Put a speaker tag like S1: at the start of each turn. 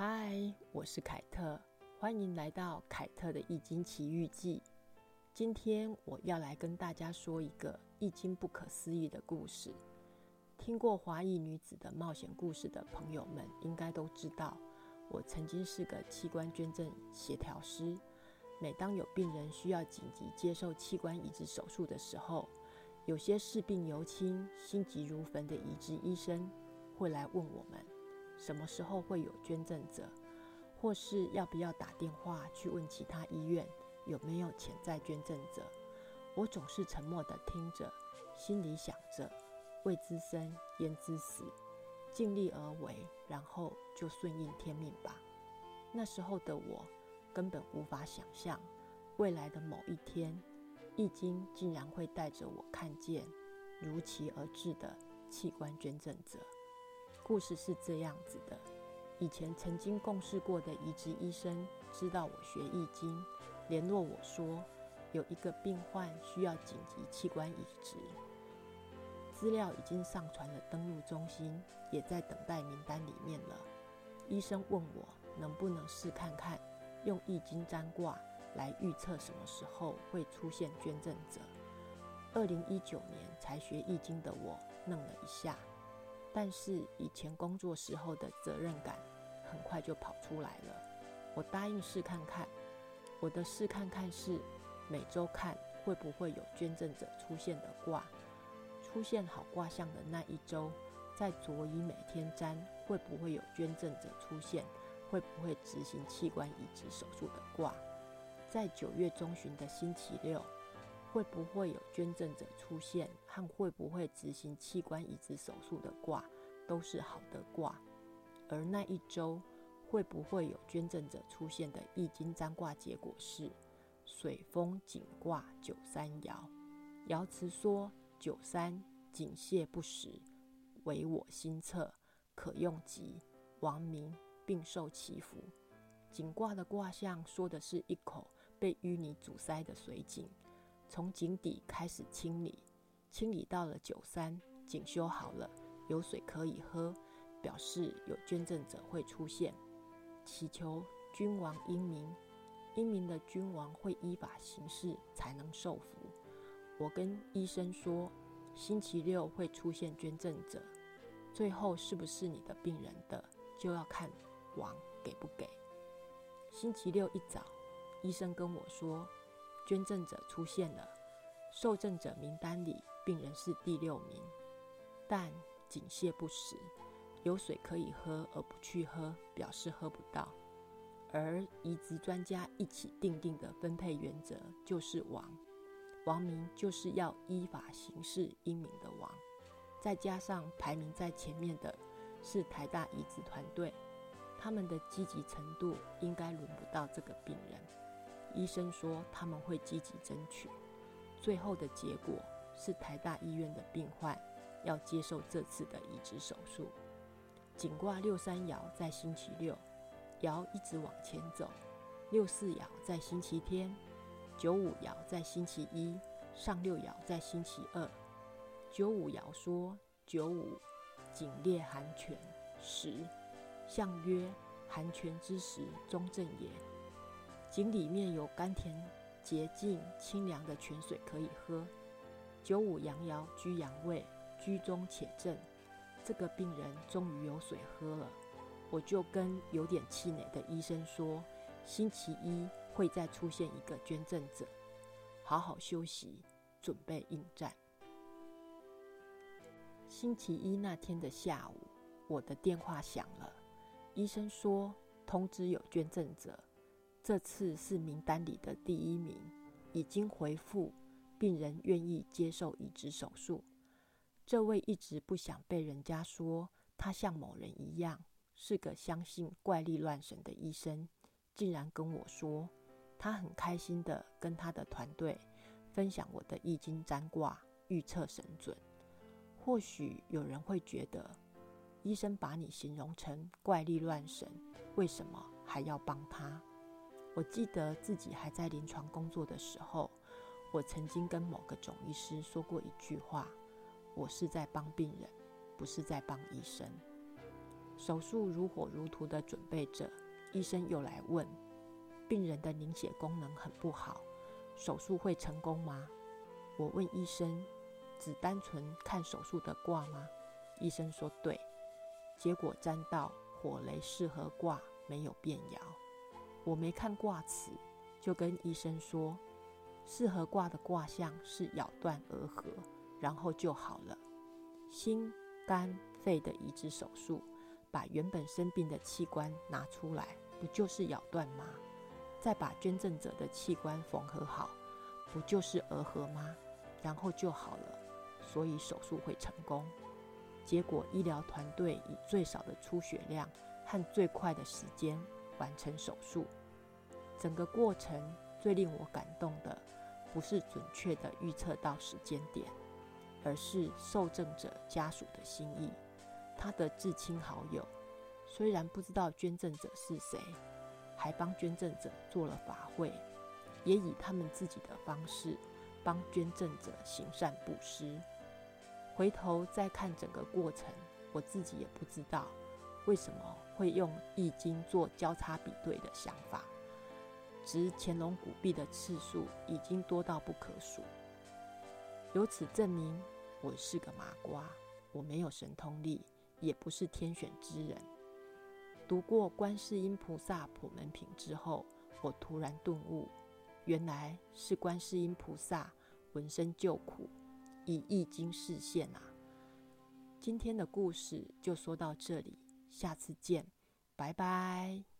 S1: 嗨，我是凯特，欢迎来到凯特的易经奇遇记。今天我要来跟大家说一个易经不可思议的故事。听过华裔女子的冒险故事的朋友们，应该都知道，我曾经是个器官捐赠协调师。每当有病人需要紧急接受器官移植手术的时候，有些视病由亲、心急如焚的移植医生会来问我们。什么时候会有捐赠者，或是要不要打电话去问其他医院有没有潜在捐赠者？我总是沉默地听着，心里想着：未知生焉知死，尽力而为，然后就顺应天命吧。那时候的我根本无法想象，未来的某一天，易经竟然会带着我看见如期而至的器官捐赠者。故事是这样子的：以前曾经共事过的移植医生知道我学易经，联络我说有一个病患需要紧急器官移植，资料已经上传了登录中心，也在等待名单里面了。医生问我能不能试看看，用易经占卦来预测什么时候会出现捐赠者。二零一九年才学易经的我愣了一下。但是以前工作时候的责任感很快就跑出来了。我答应试看看，我的试看看是每周看会不会有捐赠者出现的卦，出现好卦象的那一周，在佐以每天占会不会有捐赠者出现，会不会执行器官移植手术的卦，在九月中旬的星期六。会不会有捐赠者出现和会不会执行器官移植手术的卦都是好的卦，而那一周会不会有捐赠者出现的易经占卦结果是水风井卦九三爻，爻辞说九三井泄不实，为我心测，可用吉，亡民并受其福。井卦的卦象说的是一口被淤泥阻塞的水井。从井底开始清理，清理到了九三，井修好了，有水可以喝，表示有捐赠者会出现。祈求君王英明，英明的君王会依法行事，才能受福。我跟医生说，星期六会出现捐赠者，最后是不是你的病人的，就要看王给不给。星期六一早，医生跟我说。捐赠者出现了，受赠者名单里病人是第六名，但井泄不实，有水可以喝而不去喝，表示喝不到。而移植专家一起定定的分配原则就是王，王名就是要依法行事英明的王。再加上排名在前面的是台大移植团队，他们的积极程度应该轮不到这个病人。医生说他们会积极争取，最后的结果是台大医院的病患要接受这次的移植手术。颈卦六三爻在星期六，爻一直往前走。六四爻在星期天，九五爻在星期一，上六爻在星期二。九五爻说：九五井列寒泉，时象曰寒泉之时，中正也。井里面有甘甜、洁净、清凉的泉水可以喝。九五阳爻居阳位，居中且正。这个病人终于有水喝了。我就跟有点气馁的医生说，星期一会再出现一个捐赠者，好好休息，准备应战。星期一那天的下午，我的电话响了，医生说通知有捐赠者。这次是名单里的第一名，已经回复，病人愿意接受移植手术。这位一直不想被人家说他像某人一样是个相信怪力乱神的医生，竟然跟我说，他很开心的跟他的团队分享我的易经占卦预测神准。或许有人会觉得，医生把你形容成怪力乱神，为什么还要帮他？我记得自己还在临床工作的时候，我曾经跟某个总医师说过一句话：“我是在帮病人，不是在帮医生。”手术如火如荼的准备着，医生又来问：病人的凝血功能很不好，手术会成功吗？我问医生：只单纯看手术的卦吗？医生说对。结果沾到火雷适合卦，没有变爻。我没看卦辞，就跟医生说：适合卦的卦象是咬断而合，然后就好了。心、肝、肺的移植手术，把原本生病的器官拿出来，不就是咬断吗？再把捐赠者的器官缝合好，不就是耦合吗？然后就好了。所以手术会成功。结果医疗团队以最少的出血量和最快的时间完成手术。整个过程最令我感动的，不是准确的预测到时间点。而是受赠者家属的心意，他的至亲好友虽然不知道捐赠者是谁，还帮捐赠者做了法会，也以他们自己的方式帮捐赠者行善布施。回头再看整个过程，我自己也不知道为什么会用易经做交叉比对的想法，值乾隆古币的次数已经多到不可数，由此证明。我是个麻瓜，我没有神通力，也不是天选之人。读过观世音菩萨普门品之后，我突然顿悟，原来是观世音菩萨闻声救苦，以易经示现啊！今天的故事就说到这里，下次见，拜拜。